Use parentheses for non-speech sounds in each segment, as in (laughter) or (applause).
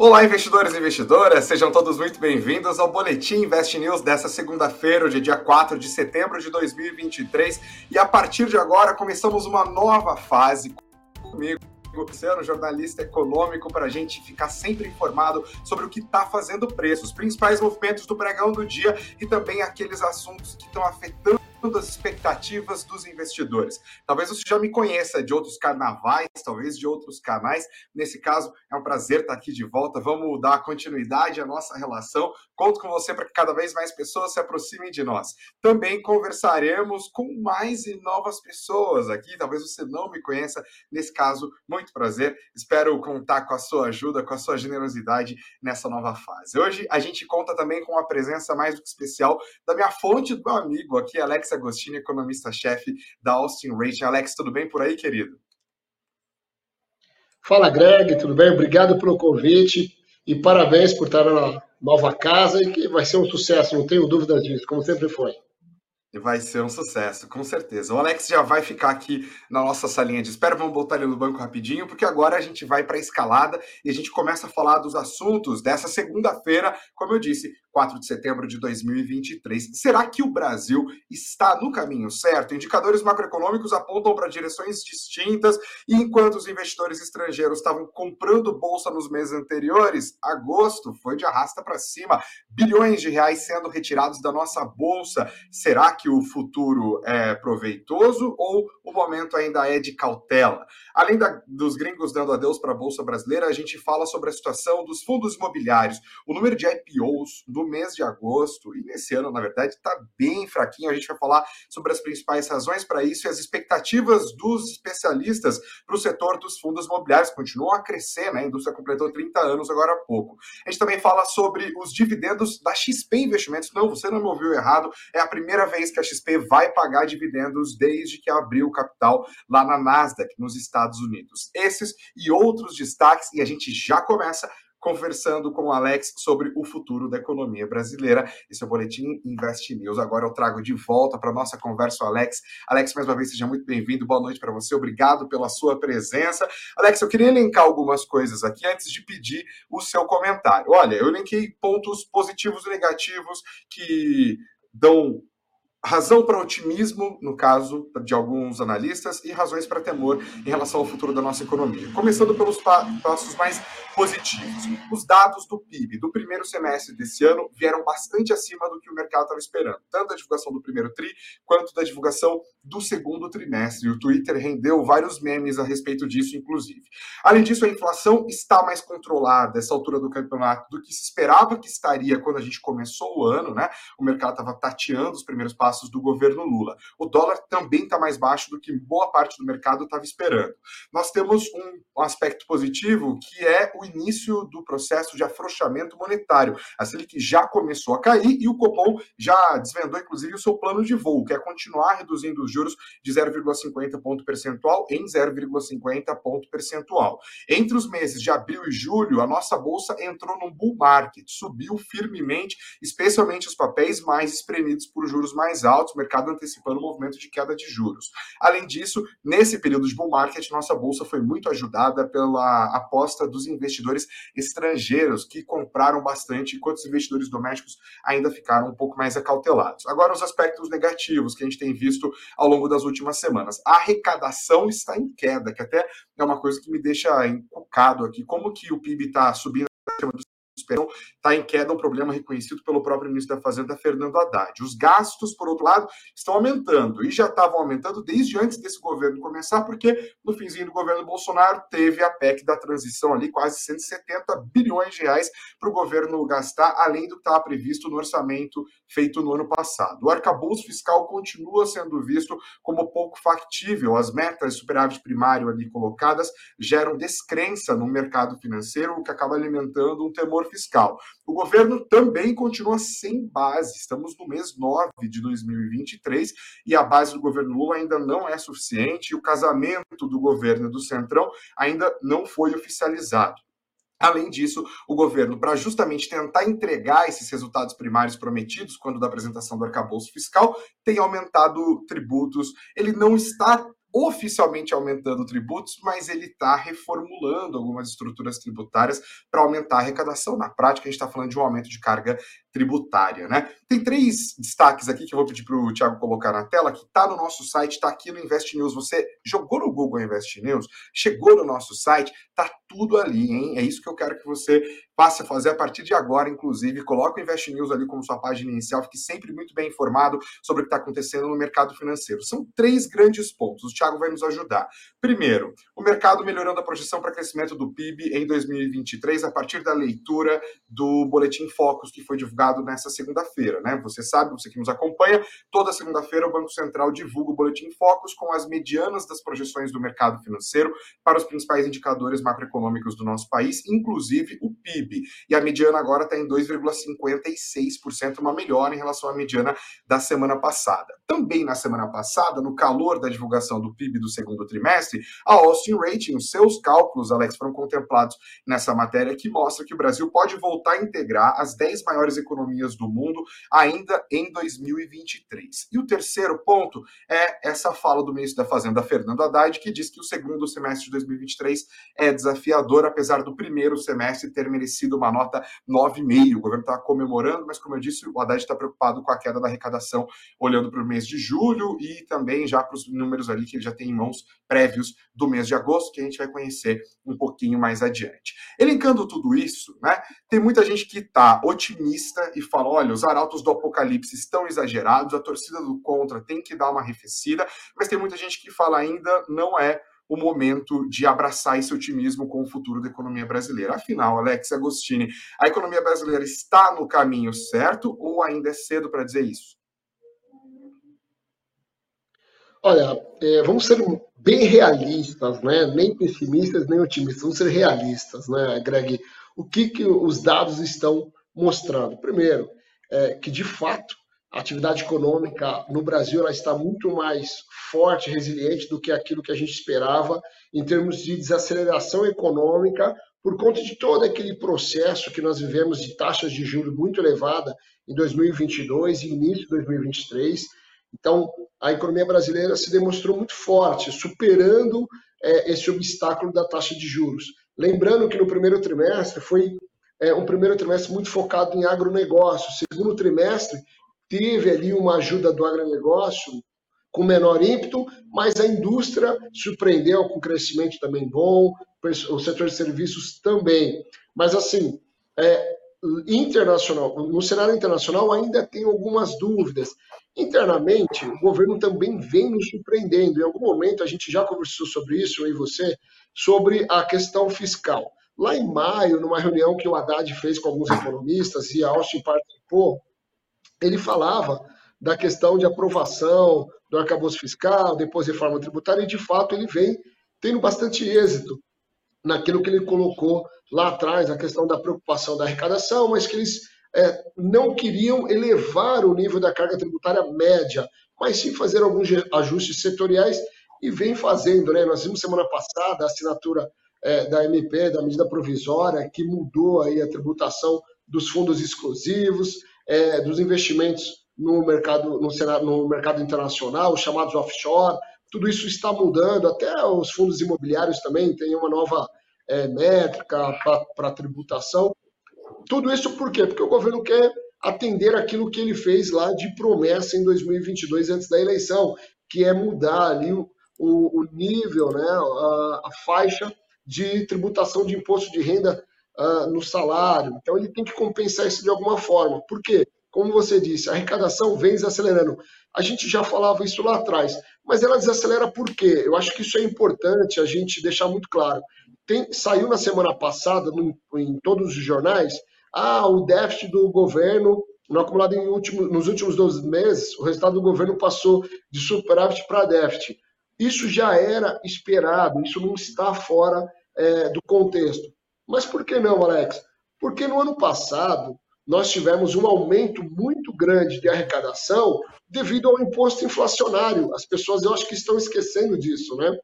Olá, investidores e investidoras, sejam todos muito bem-vindos ao Boletim Invest News dessa segunda-feira, hoje é dia 4 de setembro de 2023. E a partir de agora começamos uma nova fase comigo. Sendo jornalista econômico para a gente ficar sempre informado sobre o que está fazendo preço, os principais movimentos do pregão do dia e também aqueles assuntos que estão afetando das expectativas dos investidores. Talvez você já me conheça de outros carnavais, talvez de outros canais. Nesse caso, é um prazer estar aqui de volta. Vamos dar continuidade à nossa relação. Conto com você para que cada vez mais pessoas se aproximem de nós. Também conversaremos com mais e novas pessoas aqui. Talvez você não me conheça. Nesse caso, muito prazer. Espero contar com a sua ajuda, com a sua generosidade nessa nova fase. Hoje a gente conta também com a presença mais do que especial da minha fonte, do meu amigo aqui, Alex Alex Agostini, economista-chefe da Austin Rating. Alex, tudo bem por aí, querido? Fala, Greg, tudo bem? Obrigado pelo convite e parabéns por estar na nova casa e que vai ser um sucesso, não tenho dúvida disso, como sempre foi. Vai ser um sucesso, com certeza. O Alex já vai ficar aqui na nossa salinha de espera. Vamos botar ele no banco rapidinho, porque agora a gente vai para a escalada e a gente começa a falar dos assuntos dessa segunda-feira, como eu disse, 4 de setembro de 2023. Será que o Brasil está no caminho certo? Indicadores macroeconômicos apontam para direções distintas e enquanto os investidores estrangeiros estavam comprando bolsa nos meses anteriores, agosto foi de arrasta para cima, bilhões de reais sendo retirados da nossa bolsa. Será o futuro é proveitoso ou o momento ainda é de cautela? Além da, dos gringos dando adeus para a bolsa brasileira, a gente fala sobre a situação dos fundos imobiliários. O número de IPOs do mês de agosto, e nesse ano, na verdade, está bem fraquinho. A gente vai falar sobre as principais razões para isso e as expectativas dos especialistas para o setor dos fundos imobiliários. Continuam a crescer, né? A indústria completou 30 anos agora há pouco. A gente também fala sobre os dividendos da XP Investimentos. Não, você não me ouviu errado. É a primeira vez que a XP vai pagar dividendos desde que abriu o capital lá na Nasdaq, nos Estados Unidos. Esses e outros destaques, e a gente já começa conversando com o Alex sobre o futuro da economia brasileira. Esse é o Boletim Invest News. Agora eu trago de volta para a nossa conversa o Alex. Alex, mais uma vez, seja muito bem-vindo. Boa noite para você. Obrigado pela sua presença. Alex, eu queria elencar algumas coisas aqui antes de pedir o seu comentário. Olha, eu elenquei pontos positivos e negativos que dão razão para otimismo, no caso de alguns analistas, e razões para temor em relação ao futuro da nossa economia. Começando pelos passos mais positivos. Os dados do PIB do primeiro semestre desse ano vieram bastante acima do que o mercado estava esperando, tanto da divulgação do primeiro TRI quanto da divulgação do segundo trimestre. O Twitter rendeu vários memes a respeito disso, inclusive. Além disso, a inflação está mais controlada essa altura do campeonato do que se esperava que estaria quando a gente começou o ano, né? O mercado estava tateando os primeiros passos do governo Lula. O dólar também está mais baixo do que boa parte do mercado estava esperando. Nós temos um aspecto positivo que é o início do processo de afrouxamento monetário. A Selic já começou a cair e o Copom já desvendou, inclusive, o seu plano de voo, que é continuar reduzindo os juros de 0,50 ponto percentual em 0,50 ponto percentual. Entre os meses de abril e julho, a nossa bolsa entrou num bull market, subiu firmemente, especialmente os papéis mais espremidos por juros mais altos, o mercado antecipando o movimento de queda de juros. Além disso, nesse período de bull market, nossa bolsa foi muito ajudada pela aposta dos investidores estrangeiros que compraram bastante, enquanto os investidores domésticos ainda ficaram um pouco mais acautelados. Agora, os aspectos negativos que a gente tem visto ao longo das últimas semanas. A arrecadação está em queda, que até é uma coisa que me deixa encucado aqui. Como que o PIB está subindo acima dos esperam, está em queda, um problema reconhecido pelo próprio ministro da Fazenda, Fernando Haddad. Os gastos, por outro lado, estão aumentando e já estavam aumentando desde antes desse governo começar, porque no finzinho do governo Bolsonaro teve a PEC da transição ali, quase 170 bilhões de reais para o governo gastar, além do que estava previsto no orçamento feito no ano passado. O arcabouço fiscal continua sendo visto como pouco factível. As metas de superávit primário ali colocadas geram descrença no mercado financeiro, o que acaba alimentando um temor fiscal. O governo também continua sem base. Estamos no mês 9 de 2023 e a base do governo Lula ainda não é suficiente e o casamento do governo do Centrão ainda não foi oficializado. Além disso, o governo, para justamente tentar entregar esses resultados primários prometidos quando da apresentação do arcabouço fiscal, tem aumentado tributos. Ele não está oficialmente aumentando tributos, mas ele está reformulando algumas estruturas tributárias para aumentar a arrecadação. Na prática, a gente está falando de um aumento de carga tributária, né? Tem três destaques aqui que eu vou pedir para o Thiago colocar na tela, que está no nosso site, está aqui no Invest News. Você jogou no Google Invest News, chegou no nosso site, tá tudo ali, hein? É isso que eu quero que você passe a fazer a partir de agora, inclusive. Coloque o Invest News ali como sua página inicial, fique sempre muito bem informado sobre o que está acontecendo no mercado financeiro. São três grandes pontos. O Thiago vai nos ajudar. Primeiro, o mercado melhorando a projeção para crescimento do PIB em 2023 a partir da leitura do Boletim Focus, que foi divulgado nessa segunda-feira, né? Você sabe, você que nos acompanha, toda segunda-feira o Banco Central divulga o Boletim Focus com as medianas das projeções do mercado financeiro para os principais indicadores macroeconômicos do nosso país, inclusive o PIB. E a mediana agora está em 2,56%, uma melhora em relação à mediana da semana passada. Também na semana passada, no calor da divulgação do PIB do segundo trimestre, a Austin Rating, os seus cálculos, Alex, foram contemplados nessa matéria que mostra que o Brasil pode voltar a integrar as 10 maiores economias do mundo ainda em 2023. E o terceiro ponto é essa fala do ministro da Fazenda, Fernando Haddad, que diz que o segundo semestre de 2023 é desafiador, apesar do primeiro semestre ter merecido uma nota 9,5. O governo está comemorando, mas como eu disse, o Haddad está preocupado com a queda da arrecadação, olhando para o mês de julho e também já para os números ali que ele já tem em mãos prévios do mês de agosto, que a gente vai conhecer um pouquinho mais adiante. Elencando tudo isso, né, tem muita gente que está otimista e fala: olha, os arautos do apocalipse estão exagerados, a torcida do contra tem que dar uma arrefecida, mas tem muita gente que fala ainda não é o momento de abraçar esse otimismo com o futuro da economia brasileira. Afinal, Alex Agostini, a economia brasileira está no caminho certo ou ainda é cedo para dizer isso? Olha, é, vamos ser bem realistas, né? Nem pessimistas, nem otimistas. Vamos ser realistas, né, Greg? O que, que os dados estão mostrando? Primeiro, é, que de fato a atividade econômica no Brasil ela está muito mais forte, resiliente do que aquilo que a gente esperava em termos de desaceleração econômica por conta de todo aquele processo que nós vivemos de taxas de juros muito elevada em 2022 e início de 2023 então, a economia brasileira se demonstrou muito forte, superando é, esse obstáculo da taxa de juros. Lembrando que no primeiro trimestre foi é, um primeiro trimestre muito focado em agronegócio. Segundo trimestre, teve ali uma ajuda do agronegócio com menor ímpeto, mas a indústria surpreendeu com crescimento também bom, o setor de serviços também. Mas, assim, é, internacional, no cenário internacional ainda tem algumas dúvidas. Internamente, o governo também vem nos surpreendendo. Em algum momento a gente já conversou sobre isso, eu e você, sobre a questão fiscal. Lá em maio, numa reunião que o Haddad fez com alguns economistas e a Austin participou, ele falava da questão de aprovação do arcabouço fiscal, depois reforma tributária, e de fato ele vem tendo bastante êxito naquilo que ele colocou lá atrás, a questão da preocupação da arrecadação, mas que eles é, não queriam elevar o nível da carga tributária média, mas sim fazer alguns ajustes setoriais e vem fazendo. Né? Nós vimos semana passada a assinatura é, da MP, da medida provisória, que mudou aí a tributação dos fundos exclusivos, é, dos investimentos no mercado, no, no mercado internacional, os chamados offshore, tudo isso está mudando, até os fundos imobiliários também têm uma nova é, métrica para tributação. Tudo isso por quê? Porque o governo quer atender aquilo que ele fez lá de promessa em 2022, antes da eleição, que é mudar ali o, o, o nível, né, a, a, faixa de tributação de imposto de renda uh, no salário. Então, ele tem que compensar isso de alguma forma. Por quê? Como você disse, a arrecadação vem desacelerando. A gente já falava isso lá atrás, mas ela desacelera por quê? Eu acho que isso é importante a gente deixar muito claro. Tem, saiu na semana passada, no, em todos os jornais, ah, o déficit do governo, no acumulado último, nos últimos 12 meses, o resultado do governo passou de superávit para déficit. Isso já era esperado, isso não está fora é, do contexto. Mas por que não, Alex? Porque no ano passado nós tivemos um aumento muito grande de arrecadação devido ao imposto inflacionário. As pessoas, eu acho que estão esquecendo disso, né?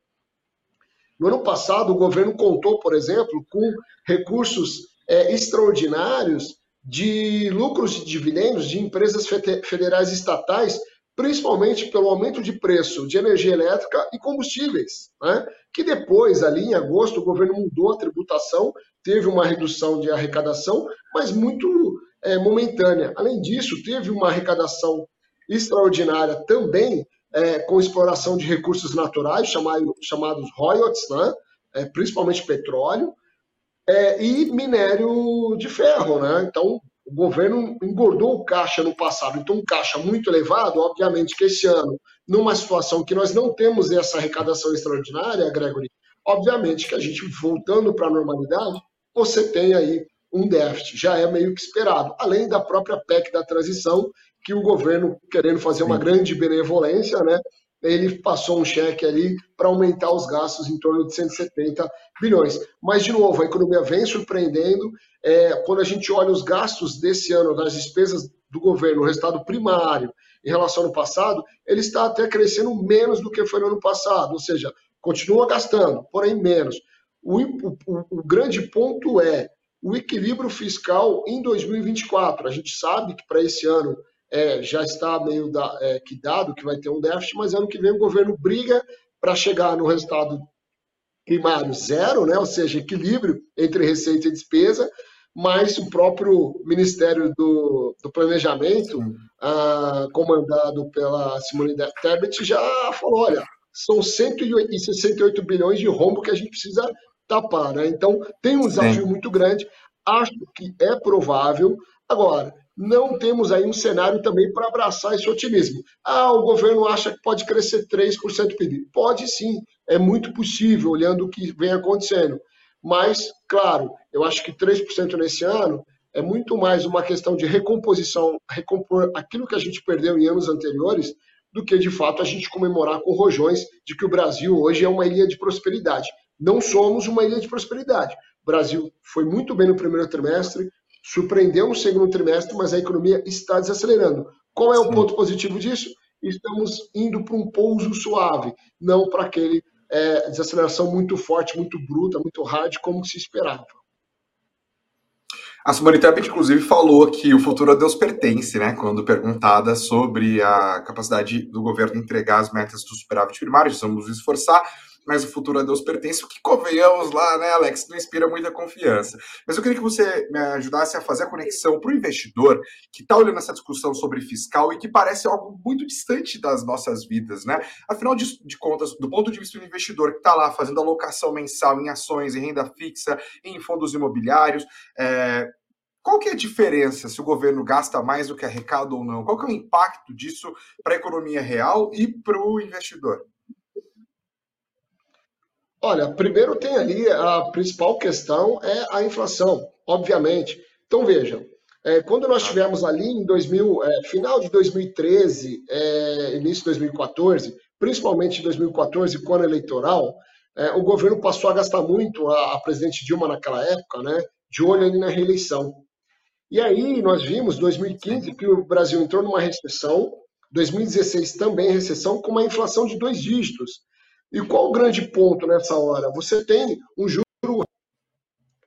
No ano passado, o governo contou, por exemplo, com recursos é, extraordinários de lucros de dividendos de empresas federais estatais principalmente pelo aumento de preço de energia elétrica e combustíveis, né? que depois, ali em agosto, o governo mudou a tributação, teve uma redução de arrecadação, mas muito é, momentânea. Além disso, teve uma arrecadação extraordinária também é, com exploração de recursos naturais, chamado, chamados royalties, né? É, principalmente petróleo, é, e minério de ferro. Né? Então, o governo engordou o caixa no passado, então um caixa muito elevado, obviamente que esse ano, numa situação que nós não temos essa arrecadação extraordinária, Gregory, obviamente que a gente voltando para a normalidade, você tem aí um déficit, já é meio que esperado, além da própria PEC da transição, que o governo, querendo fazer uma grande benevolência, né, ele passou um cheque ali para aumentar os gastos em torno de 170 bilhões. Mas, de novo, a economia vem surpreendendo. É, quando a gente olha os gastos desse ano, das despesas do governo, o resultado primário, em relação ao ano passado, ele está até crescendo menos do que foi no ano passado, ou seja, continua gastando, porém menos. O, o, o grande ponto é o equilíbrio fiscal em 2024. A gente sabe que para esse ano é, já está meio da, é, que dado que vai ter um déficit, mas ano que vem o governo briga para chegar no resultado primário zero, né? ou seja, equilíbrio entre receita e despesa, mas o próprio Ministério do, do Planejamento, ah, comandado pela Simone Tebet, já falou, olha, são 168 bilhões de rombo que a gente precisa tapar. Né? Então, tem um desafio Sim. muito grande, acho que é provável. Agora, não temos aí um cenário também para abraçar esse otimismo. Ah, o governo acha que pode crescer 3% do PIB. Pode sim, é muito possível, olhando o que vem acontecendo. Mas, claro, eu acho que 3% nesse ano é muito mais uma questão de recomposição, recompor aquilo que a gente perdeu em anos anteriores, do que de fato a gente comemorar com rojões de que o Brasil hoje é uma ilha de prosperidade. Não somos uma ilha de prosperidade. O Brasil foi muito bem no primeiro trimestre, surpreendeu no segundo trimestre, mas a economia está desacelerando. Qual é o Sim. ponto positivo disso? Estamos indo para um pouso suave, não para aquele é, desaceleração muito forte, muito bruta, muito hard, como se esperava. A Simone Tebet, inclusive, falou que o futuro a Deus pertence, né? Quando perguntada sobre a capacidade do governo entregar as metas do superávit primário, precisamos nos esforçar mas o futuro a Deus pertence, o que convenhamos lá, né, Alex, não inspira muita confiança. Mas eu queria que você me ajudasse a fazer a conexão para o investidor que está olhando essa discussão sobre fiscal e que parece algo muito distante das nossas vidas, né? Afinal de, de contas, do ponto de vista do investidor que está lá fazendo alocação mensal em ações, em renda fixa, em fundos imobiliários, é, qual que é a diferença se o governo gasta mais do que arrecada ou não? Qual que é o impacto disso para a economia real e para o investidor? Olha, primeiro tem ali a principal questão é a inflação, obviamente. Então vejam, é, quando nós tivemos ali em 2000, é, final de 2013, é, início de 2014, principalmente em 2014, com ano eleitoral, é, o governo passou a gastar muito, a, a, presidente Dilma naquela época, né, de olho ali na reeleição. E aí nós vimos, 2015, que o Brasil entrou numa recessão, 2016 também recessão, com uma inflação de dois dígitos. E qual o grande ponto nessa hora? Você tem um juro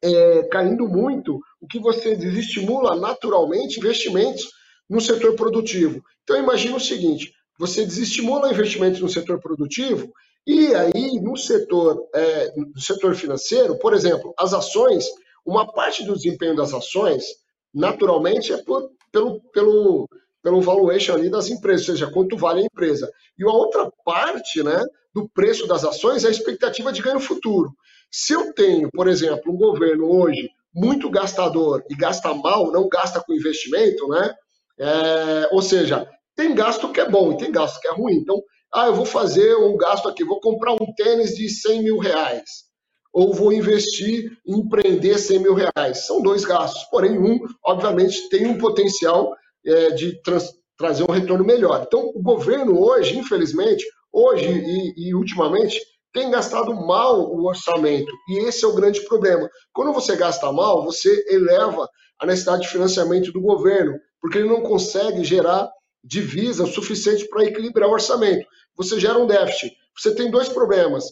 é, caindo muito, o que você desestimula naturalmente investimentos no setor produtivo. Então imagine o seguinte: você desestimula investimentos no setor produtivo e aí no setor, é, no setor financeiro, por exemplo, as ações, uma parte do desempenho das ações, naturalmente, é por, pelo, pelo, pelo valuation ali das empresas, ou seja, quanto vale a empresa. E a outra parte, né, do preço das ações é a expectativa de ganho futuro. Se eu tenho, por exemplo, um governo hoje muito gastador e gasta mal, não gasta com investimento, né? É, ou seja, tem gasto que é bom e tem gasto que é ruim. Então, ah, eu vou fazer um gasto aqui, vou comprar um tênis de 100 mil reais. Ou vou investir em empreender 100 mil reais. São dois gastos, porém, um, obviamente, tem um potencial é, de trans, trazer um retorno melhor. Então, o governo hoje, infelizmente, hoje e, e ultimamente, tem gastado mal o orçamento. E esse é o grande problema. Quando você gasta mal, você eleva a necessidade de financiamento do governo, porque ele não consegue gerar divisa suficiente para equilibrar o orçamento. Você gera um déficit. Você tem dois problemas.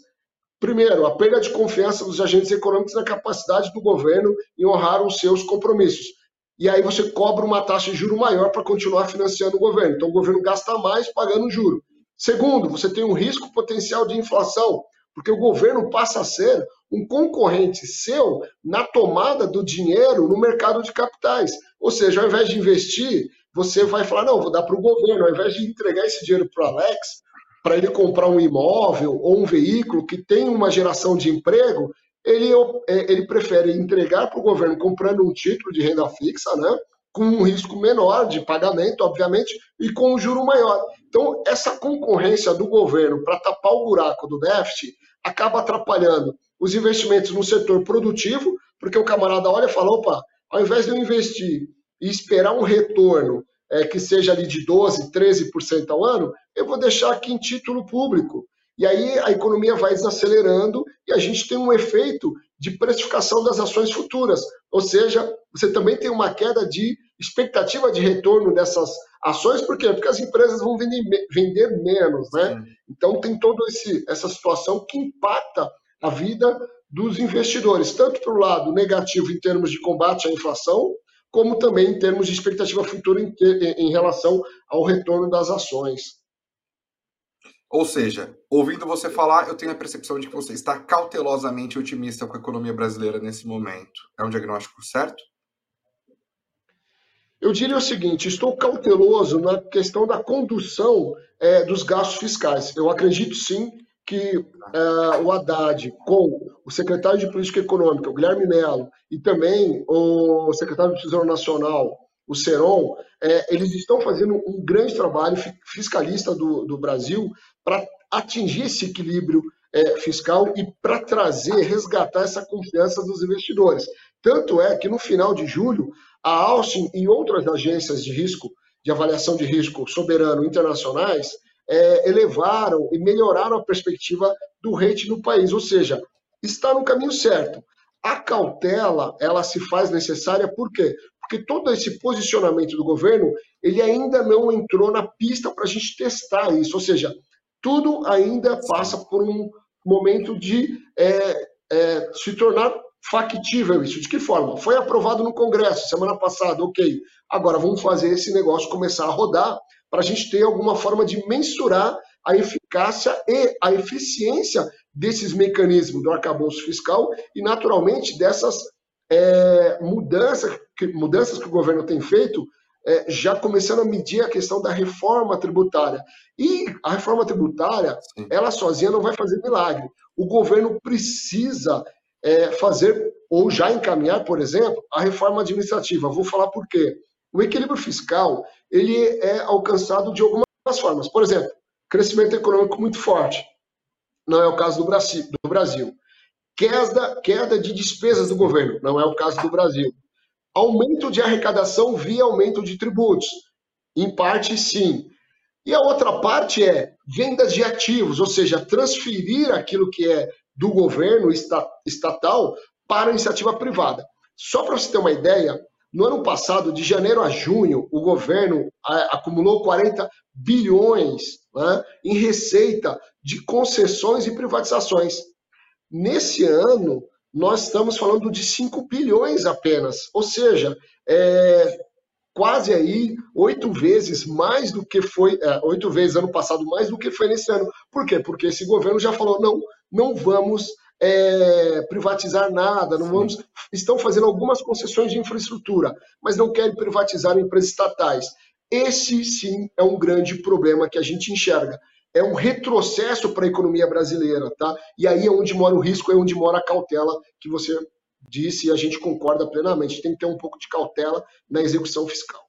Primeiro, a perda de confiança dos agentes econômicos na capacidade do governo em honrar os seus compromissos. e aí você cobra uma taxa de juro maior para continuar financiando o governo. Então o governo gasta mais pagando juro. Segundo, você tem um risco potencial de inflação, porque o governo passa a ser um concorrente seu na tomada do dinheiro no mercado de capitais. Ou seja, ao invés de investir, você vai falar: não, vou dar para o governo, ao invés de entregar esse dinheiro para o Alex, para ele comprar um imóvel ou um veículo que tem uma geração de emprego, ele, é, ele prefere entregar para o governo comprando um título de renda fixa, né? Com um risco menor de pagamento, obviamente, e com um juro maior. Então, essa concorrência do governo para tapar o buraco do déficit acaba atrapalhando os investimentos no setor produtivo, porque o camarada olha e fala: opa, ao invés de eu investir e esperar um retorno é, que seja ali de 12%, 13% ao ano, eu vou deixar aqui em título público. E aí a economia vai desacelerando e a gente tem um efeito de precificação das ações futuras. Ou seja, você também tem uma queda de expectativa de retorno dessas ações, por quê? Porque as empresas vão vender, vender menos, né? Então tem toda essa situação que impacta a vida dos investidores, tanto para o lado negativo em termos de combate à inflação, como também em termos de expectativa futura em, em relação ao retorno das ações. Ou seja, ouvindo você falar, eu tenho a percepção de que você está cautelosamente otimista com a economia brasileira nesse momento. É um diagnóstico certo? Eu diria o seguinte: estou cauteloso na questão da condução é, dos gastos fiscais. Eu acredito sim que uh, o Haddad, com o secretário de Política Econômica, o Guilherme Mello, e também o secretário do Tesouro Nacional, o Seron, é, eles estão fazendo um grande trabalho fiscalista do, do Brasil para atingir esse equilíbrio é, fiscal e para trazer, resgatar essa confiança dos investidores. Tanto é que no final de julho, a Austin e outras agências de risco, de avaliação de risco soberano internacionais, é, elevaram e melhoraram a perspectiva do rate no país, ou seja, está no caminho certo. A cautela, ela se faz necessária por quê? Porque todo esse posicionamento do governo, ele ainda não entrou na pista para a gente testar isso, ou seja, tudo ainda passa por um momento de é, é, se tornar factível isso. De que forma? Foi aprovado no Congresso semana passada, ok. Agora vamos fazer esse negócio começar a rodar para a gente ter alguma forma de mensurar a eficácia e a eficiência desses mecanismos do arcabouço fiscal e, naturalmente, dessas é, mudanças, que, mudanças que o governo tem feito, é, já começando a medir a questão da reforma tributária. E a reforma tributária, Sim. ela sozinha não vai fazer milagre. O governo precisa é, fazer, ou já encaminhar, por exemplo, a reforma administrativa. Vou falar por quê. O equilíbrio fiscal ele é alcançado de algumas formas. Por exemplo, crescimento econômico muito forte. Não é o caso do Brasil. Do Brasil. Queda, queda de despesas do governo. Não é o caso do Brasil. Aumento de arrecadação via aumento de tributos. Em parte, sim. E a outra parte é vendas de ativos, ou seja, transferir aquilo que é do governo estatal para a iniciativa privada. Só para você ter uma ideia, no ano passado, de janeiro a junho, o governo acumulou 40 bilhões né, em receita de concessões e privatizações. Nesse ano, nós estamos falando de 5 bilhões apenas, ou seja, é, quase aí oito vezes mais do que foi, é, oito vezes ano passado mais do que foi nesse ano. Por quê? Porque esse governo já falou, não, não vamos é, privatizar nada, não vamos. Estão fazendo algumas concessões de infraestrutura, mas não querem privatizar empresas estatais. Esse sim é um grande problema que a gente enxerga. É um retrocesso para a economia brasileira, tá? E aí é onde mora o risco, é onde mora a cautela que você disse e a gente concorda plenamente. Tem que ter um pouco de cautela na execução fiscal.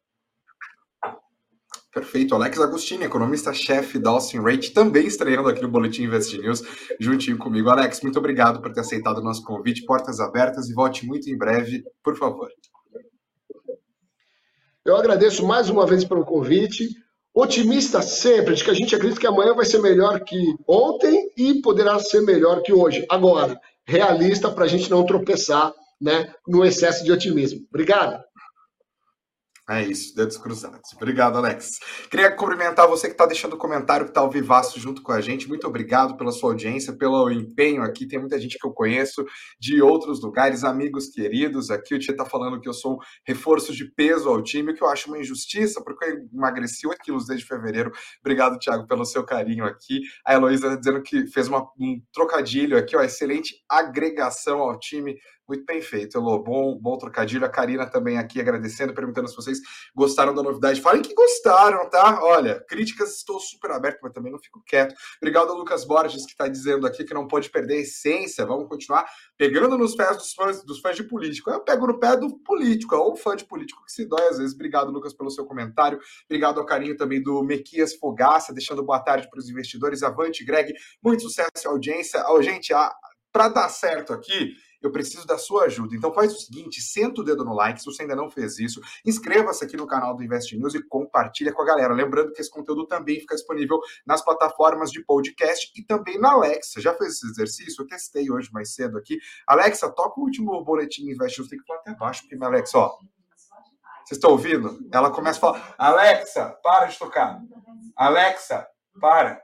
Perfeito. Alex Agostini, economista-chefe da Austin Rate, também estreando aqui no Boletim Invest News, juntinho comigo. Alex, muito obrigado por ter aceitado o nosso convite. Portas abertas e volte muito em breve, por favor. Eu agradeço mais uma vez pelo convite. Otimista sempre, de que a gente acredita que amanhã vai ser melhor que ontem e poderá ser melhor que hoje. Agora, realista para a gente não tropeçar né, no excesso de otimismo. Obrigado. É isso, dedos cruzados. Obrigado, Alex. Queria cumprimentar você que está deixando comentário, que está ao vivaço junto com a gente. Muito obrigado pela sua audiência, pelo empenho aqui. Tem muita gente que eu conheço de outros lugares, amigos queridos. Aqui o Tia está falando que eu sou um reforço de peso ao time, o que eu acho uma injustiça, porque eu emagreci 8 quilos desde fevereiro. Obrigado, Thiago, pelo seu carinho aqui. A Heloísa dizendo que fez uma, um trocadilho aqui, ó, excelente agregação ao time. Muito bem feito, Elô. Bom, bom trocadilho. A Karina também aqui agradecendo, perguntando se vocês gostaram da novidade. Falem que gostaram, tá? Olha, críticas estou super aberto, mas também não fico quieto. Obrigado ao Lucas Borges, que está dizendo aqui que não pode perder a essência. Vamos continuar pegando nos pés dos fãs, dos fãs de político. Eu pego no pé do político, ou fã de político que se dói às vezes. Obrigado, Lucas, pelo seu comentário. Obrigado ao carinho também do Mequias Fogaça, deixando boa tarde para os investidores. Avante, Greg. Muito sucesso e audiência. Oh, gente, para dar certo aqui eu preciso da sua ajuda. Então faz o seguinte, senta o dedo no like se você ainda não fez isso, inscreva-se aqui no canal do Invest News e compartilha com a galera. Lembrando que esse conteúdo também fica disponível nas plataformas de podcast e também na Alexa. Já fez esse exercício? Eu testei hoje mais cedo aqui. Alexa, toca o último boletim Invest News, tem que falar até baixo, porque minha Alexa, ó. Vocês estão ouvindo? Ela começa a falar: Alexa, para de tocar. Alexa, para.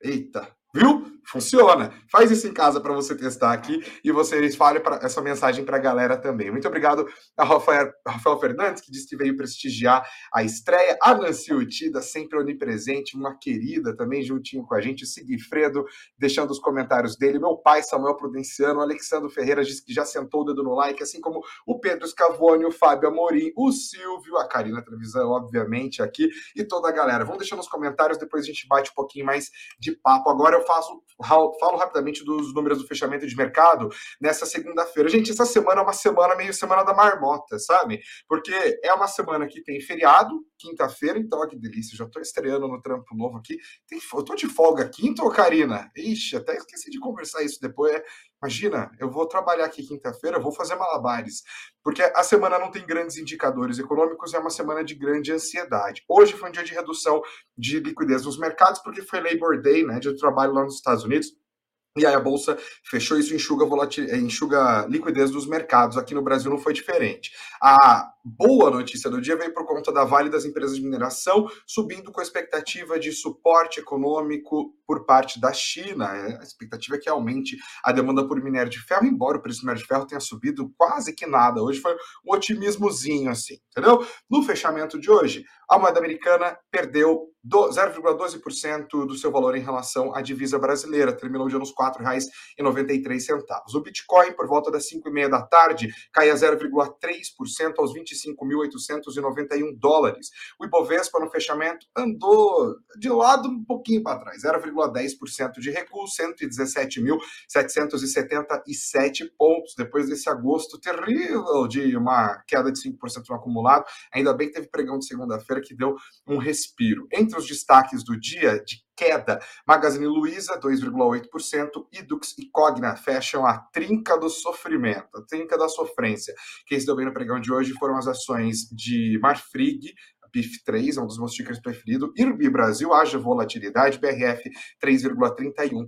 Eita, viu? funciona. Faz isso em casa para você testar aqui e você espalhe pra, essa mensagem para a galera também. Muito obrigado a Rafael, Rafael, Fernandes, que disse que veio prestigiar a estreia. A Nancy Utida, sempre onipresente, uma querida também, juntinho com a gente. O Sigfredo, deixando os comentários dele. Meu pai, Samuel Prudenciano. O Alexandre Ferreira disse que já sentou o dedo no like, assim como o Pedro Scavone, o Fábio Amorim, o Silvio, a Karina Trevisan, obviamente, aqui, e toda a galera. Vamos deixar nos comentários, depois a gente bate um pouquinho mais de papo. Agora eu faço falo rapidamente dos números do fechamento de mercado nessa segunda-feira. Gente, essa semana é uma semana meio semana da marmota, sabe? Porque é uma semana que tem feriado, quinta-feira, então, que delícia, já tô estreando no trampo novo aqui. Tem, eu tô de folga quinta, ô Karina? Ixi, até esqueci de conversar isso depois. É, imagina, eu vou trabalhar aqui quinta-feira, vou fazer malabares. Porque a semana não tem grandes indicadores econômicos, é uma semana de grande ansiedade. Hoje foi um dia de redução de liquidez nos mercados, porque foi Labor Day, né, de trabalho lá nos Estados Unidos. E aí a bolsa fechou, isso enxuga, volatil... enxuga liquidez dos mercados. Aqui no Brasil não foi diferente. A boa notícia do dia veio por conta da Vale das empresas de mineração, subindo com a expectativa de suporte econômico por parte da China. É, a expectativa é que aumente a demanda por minério de ferro, embora o preço do minério de ferro tenha subido quase que nada. Hoje foi um otimismozinho assim, entendeu? No fechamento de hoje, a moeda americana perdeu 0,12% do seu valor em relação à divisa brasileira, terminou de uns R$ 4,93. O Bitcoin, por volta das 5 e meia da tarde, cai a 0,3% aos 25.891 dólares. O Ibovespa, no fechamento, andou de lado um pouquinho para trás, 0,10% de recuo, 117.777 pontos, depois desse agosto terrível de uma queda de 5% no acumulado. Ainda bem que teve pregão de segunda-feira que deu um respiro. Entre os destaques do dia de queda, Magazine Luiza 2,8% e Dux e Cogna fecham a trinca do sofrimento, a trinca da sofrência. Quem se deu bem no pregão de hoje foram as ações de Marfrig, PIF 3, é um dos meus tickers preferidos. IRB Brasil, haja volatilidade, BRF 3,31%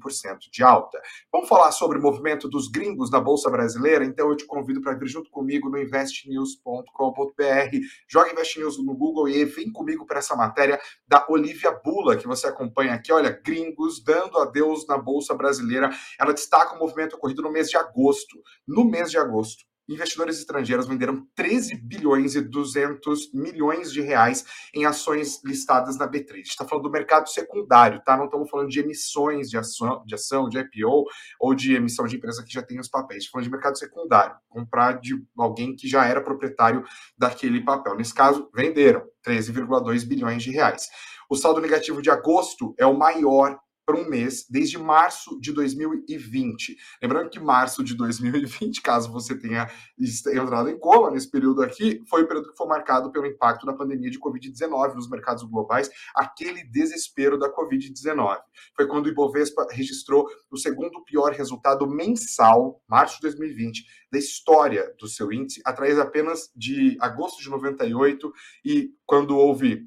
de alta. Vamos falar sobre o movimento dos gringos na Bolsa Brasileira? Então eu te convido para vir junto comigo no investnews.com.br. Joga Invest News no Google e vem comigo para essa matéria da Olivia Bula, que você acompanha aqui. Olha, gringos dando adeus na Bolsa Brasileira. Ela destaca o movimento ocorrido no mês de agosto. No mês de agosto, investidores estrangeiros venderam 13 bilhões e 200 milhões de reais em ações listadas na B3. A gente está falando do mercado secundário, tá? Não estamos falando de emissões de ação, de ação, de IPO ou de emissão de empresa que já tem os papéis. Estamos falando de mercado secundário, comprar de alguém que já era proprietário daquele papel. Nesse caso, venderam 13,2 bilhões de reais. O saldo negativo de agosto é o maior para um mês desde março de 2020. Lembrando que março de 2020, caso você tenha entrado em coma nesse período aqui, foi o período que foi marcado pelo impacto da pandemia de Covid-19 nos mercados globais, aquele desespero da Covid-19. Foi quando o Ibovespa registrou o segundo pior resultado mensal, março de 2020, da história do seu índice, atrás apenas de agosto de 98 e quando houve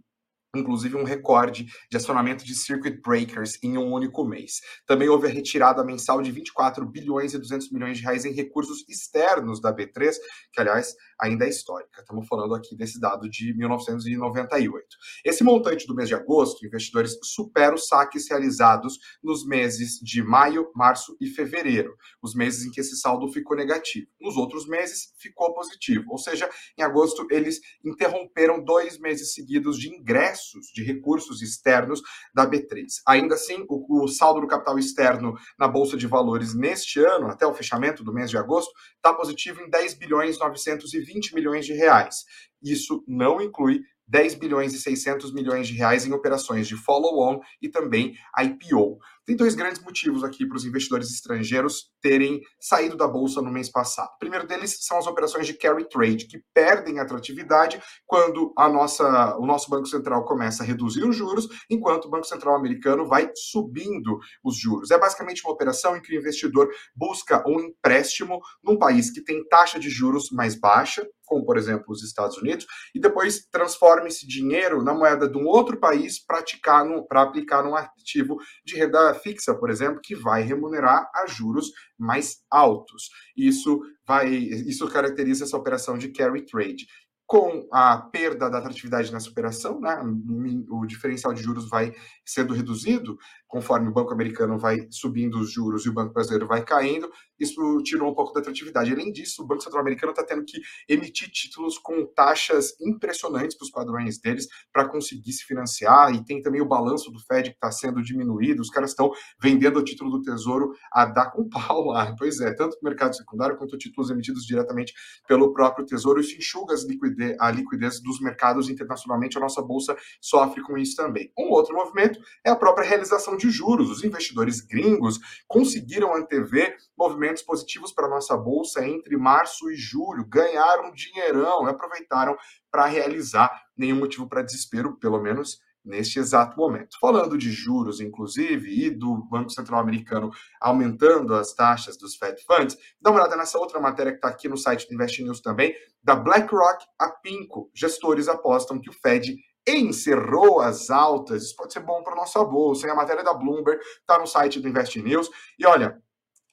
inclusive um recorde de acionamento de circuit breakers em um único mês. Também houve a retirada mensal de 24 bilhões e 200 milhões de reais em recursos externos da B3, que aliás ainda é histórica. Estamos falando aqui desse dado de 1998. Esse montante do mês de agosto, investidores supera os saques realizados nos meses de maio, março e fevereiro, os meses em que esse saldo ficou negativo. Nos outros meses ficou positivo, ou seja, em agosto eles interromperam dois meses seguidos de de recursos externos da B3. Ainda assim, o, o saldo do capital externo na Bolsa de Valores neste ano, até o fechamento do mês de agosto, está positivo em 10 bilhões 920 milhões de reais. Isso não inclui 10 bilhões e 600 milhões de reais em operações de follow-on e também IPO. Tem dois grandes motivos aqui para os investidores estrangeiros terem saído da bolsa no mês passado. O primeiro deles são as operações de carry trade, que perdem atratividade quando a nossa, o nosso Banco Central começa a reduzir os juros, enquanto o Banco Central americano vai subindo os juros. É basicamente uma operação em que o investidor busca um empréstimo num país que tem taxa de juros mais baixa, como por exemplo os Estados Unidos, e depois transforma esse dinheiro na moeda de um outro país para aplicar num ativo de renda fixa, por exemplo, que vai remunerar a juros mais altos. Isso vai, isso caracteriza essa operação de carry trade com a perda da atratividade nessa operação, né, o diferencial de juros vai sendo reduzido conforme o banco americano vai subindo os juros e o banco brasileiro vai caindo, isso tirou um pouco da atratividade. Além disso, o Banco Central americano está tendo que emitir títulos com taxas impressionantes para os padrões deles para conseguir se financiar, e tem também o balanço do Fed que está sendo diminuído, os caras estão vendendo o título do Tesouro a dar com (laughs) pau lá. Pois é, tanto no mercado secundário quanto títulos emitidos diretamente pelo próprio Tesouro, isso enxuga a liquidez dos mercados internacionalmente, a nossa bolsa sofre com isso também. Um outro movimento é a própria realização de juros. Os investidores gringos conseguiram antever movimentos positivos para nossa bolsa entre março e julho, ganharam dinheirão e aproveitaram para realizar. Nenhum motivo para desespero, pelo menos neste exato momento. Falando de juros, inclusive, e do Banco Central Americano aumentando as taxas dos Fed Funds, dá uma olhada nessa outra matéria que está aqui no site do Invest News também, da BlackRock a Pinco. Gestores apostam que o Fed encerrou as altas. Isso pode ser bom para nossa bolsa. A matéria da Bloomberg está no site do Invest News. E olha,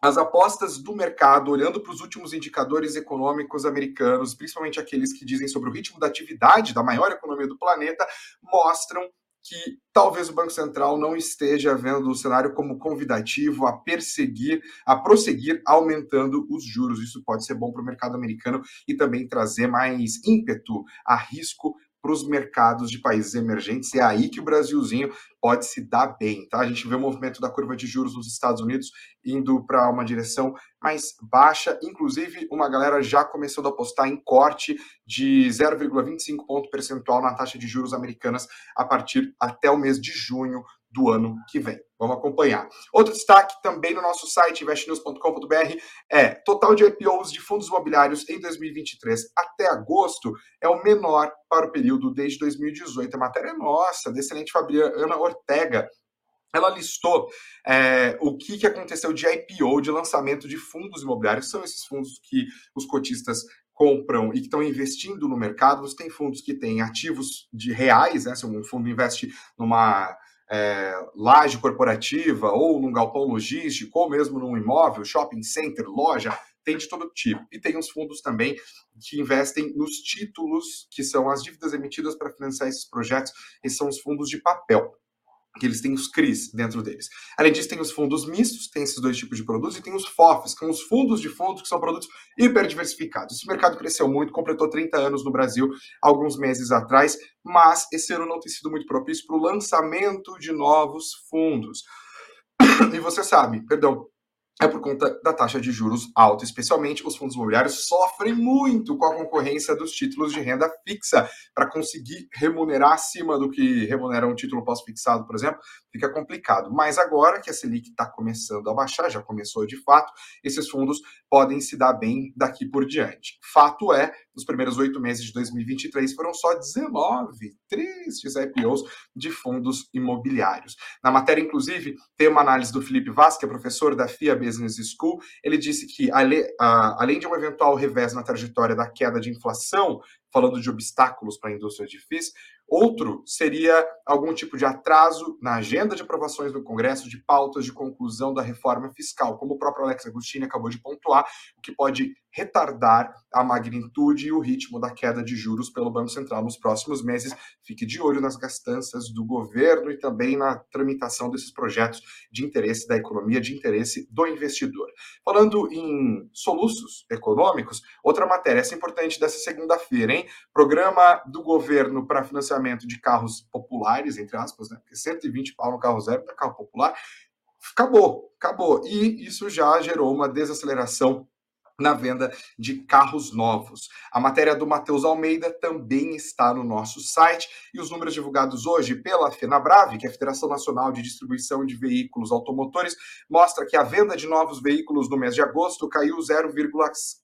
as apostas do mercado, olhando para os últimos indicadores econômicos americanos, principalmente aqueles que dizem sobre o ritmo da atividade da maior economia do planeta, mostram que talvez o Banco Central não esteja vendo o cenário como convidativo a perseguir, a prosseguir aumentando os juros. Isso pode ser bom para o mercado americano e também trazer mais ímpeto a risco para os mercados de países emergentes. É aí que o Brasilzinho pode se dar bem, tá? A gente vê o movimento da curva de juros nos Estados Unidos indo para uma direção mais baixa, inclusive uma galera já começou a apostar em corte de 0,25 ponto percentual na taxa de juros americanas a partir até o mês de junho do ano que vem. Vamos acompanhar. Outro destaque também no nosso site investnews.com.br é total de IPOs de fundos imobiliários em 2023 até agosto é o menor para o período desde 2018. A matéria é nossa, da excelente Fabiana Ortega, ela listou é, o que, que aconteceu de IPO, de lançamento de fundos imobiliários, são esses fundos que os cotistas compram e que estão investindo no mercado. Você tem fundos que têm ativos de reais, né? Se um fundo investe numa é, laje corporativa, ou num galpão logístico, ou mesmo num imóvel, shopping center, loja, tem de todo tipo. E tem os fundos também que investem nos títulos, que são as dívidas emitidas para financiar esses projetos, esses são os fundos de papel que eles têm os CRIs dentro deles. Além disso, tem os fundos mistos, tem esses dois tipos de produtos, e tem os FOFs, que são os fundos de fundos, que são produtos hiperdiversificados. Esse mercado cresceu muito, completou 30 anos no Brasil alguns meses atrás, mas esse ano não tem sido muito propício para o lançamento de novos fundos. (coughs) E você sabe, perdão, é por conta da taxa de juros alta, especialmente os fundos imobiliários sofrem muito com a concorrência dos títulos de renda fixa para conseguir remunerar acima do que remunera um título pós-fixado, por exemplo, fica complicado. Mas agora que a Selic está começando a baixar, já começou de fato, esses fundos podem se dar bem daqui por diante. Fato é, nos primeiros oito meses de 2023 foram só 19 tristes IPOs de fundos imobiliários. Na matéria, inclusive, tem uma análise do Felipe Vaz, que é professor da FIA Business School. Ele disse que, além de um eventual revés na trajetória da queda de inflação, falando de obstáculos para a indústria de FIIs. Outro seria algum tipo de atraso na agenda de aprovações do Congresso de pautas de conclusão da reforma fiscal, como o próprio Alex Agostini acabou de pontuar, o que pode retardar a magnitude e o ritmo da queda de juros pelo Banco Central nos próximos meses. Fique de olho nas gastanças do governo e também na tramitação desses projetos de interesse da economia, de interesse do investidor. Falando em soluços econômicos, outra matéria, essa é importante dessa segunda-feira, hein? Programa do governo para financiamento de carros populares, entre aspas, né? Porque 120 pau no carro zero para carro popular. Acabou, acabou. E isso já gerou uma desaceleração na venda de carros novos. A matéria do Matheus Almeida também está no nosso site e os números divulgados hoje pela FenaBrave, que é a Federação Nacional de Distribuição de Veículos Automotores, mostra que a venda de novos veículos no mês de agosto caiu 0,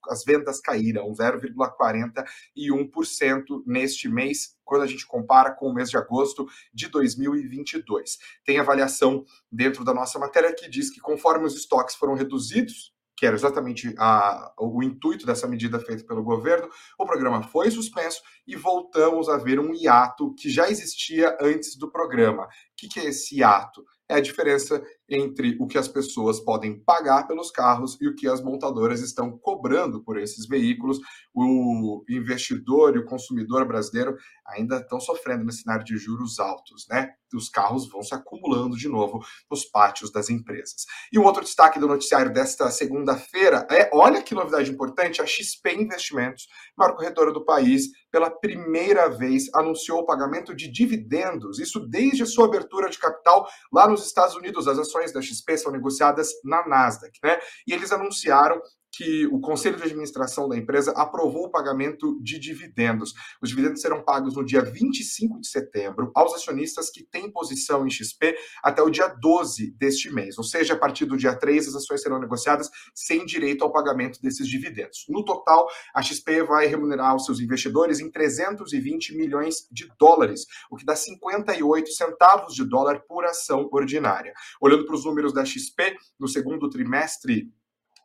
as vendas caíram 0,41% neste mês quando a gente compara com o mês de agosto de 2022. Tem avaliação dentro da nossa matéria que diz que conforme os estoques foram reduzidos que era exatamente a, o intuito dessa medida feita pelo governo, o programa foi suspenso e voltamos a ver um hiato que já existia antes do programa. O que, que é esse hiato? É a diferença entre o que as pessoas podem pagar pelos carros e o que as montadoras estão cobrando por esses veículos. O investidor e o consumidor brasileiro ainda estão sofrendo nesse cenário de juros altos, né? Os carros vão se acumulando de novo nos pátios das empresas. E um outro destaque do noticiário desta segunda-feira é: olha que novidade importante, a XP Investimentos, maior corretora do país, pela primeira vez anunciou o pagamento de dividendos, isso desde a sua abertura de capital lá nos Estados Unidos. As ações da XP são negociadas na Nasdaq, né? E eles anunciaram que o Conselho de Administração da empresa aprovou o pagamento de dividendos. Os dividendos serão pagos no dia 25 de setembro aos acionistas que têm posição em XP até o dia 12 deste mês. Ou seja, a partir do dia 3, as ações serão negociadas sem direito ao pagamento desses dividendos. No total, a XP vai remunerar os seus investidores em 320 milhões de dólares, o que dá 58 centavos de dólar por ação ordinária. Olhando para os números da XP, no segundo trimestre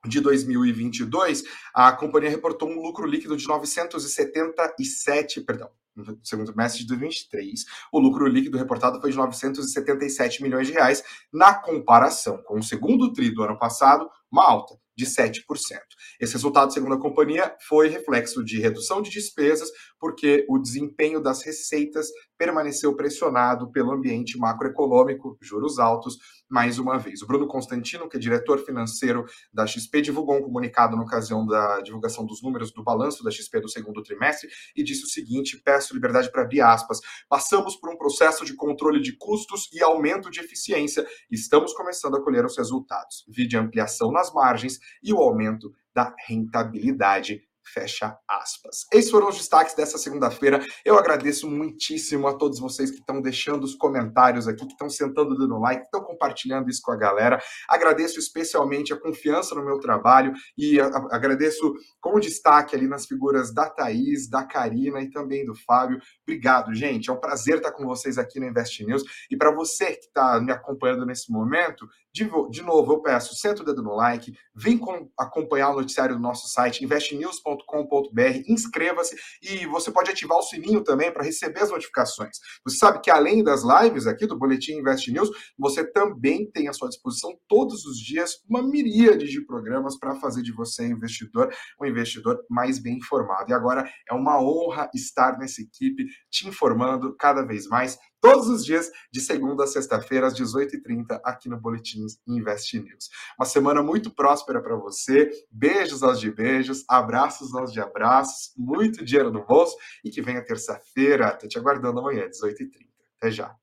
de 2022, a companhia reportou um lucro líquido de 977, perdão, no segundo trimestre de 2023, o lucro líquido reportado foi de 977 milhões de reais, na comparação com o segundo tri do ano passado, uma alta de 7%. Esse resultado, segundo a companhia, foi reflexo de redução de despesas, porque o desempenho das receitas permaneceu pressionado pelo ambiente macroeconômico, juros altos, mais uma vez. O Bruno Constantino, que é diretor financeiro da XP, divulgou um comunicado na ocasião da divulgação dos números do balanço da XP do segundo trimestre e disse o seguinte: peço liberdade para abrir aspas. Passamos por um processo de controle de custos e aumento de eficiência. Estamos começando a colher os resultados. Vide ampliação nas margens e o aumento da rentabilidade Fecha aspas. Esses foram os destaques dessa segunda-feira. Eu agradeço muitíssimo a todos vocês que estão deixando os comentários aqui, que estão sentando dando like, que estão compartilhando isso com a galera. Agradeço especialmente a confiança no meu trabalho e agradeço com destaque ali nas figuras da Thaís, da Karina e também do Fábio. Obrigado, gente. É um prazer estar com vocês aqui no Invest News. E para você que está me acompanhando nesse momento, de, de, novo, eu peço, senta o dedo no like, vem com, acompanhar o noticiário do nosso site, investnews.com.br, inscreva-se e você pode ativar o sininho também para receber as notificações. Você sabe que além das lives aqui do Boletim Invest News, você também tem à sua disposição todos os dias uma miríade de programas para fazer de você investidor um investidor mais bem informado. E agora é uma honra estar nessa equipe te informando cada vez mais todos os dias, de segunda a sexta-feira, às 18h30, aqui no Boletim Invest News. Uma semana muito próspera para você. Beijos aos de beijos, abraços aos de abraços, muito dinheiro no bolso e que venha terça-feira. Estou te aguardando amanhã, 18h30. Até já.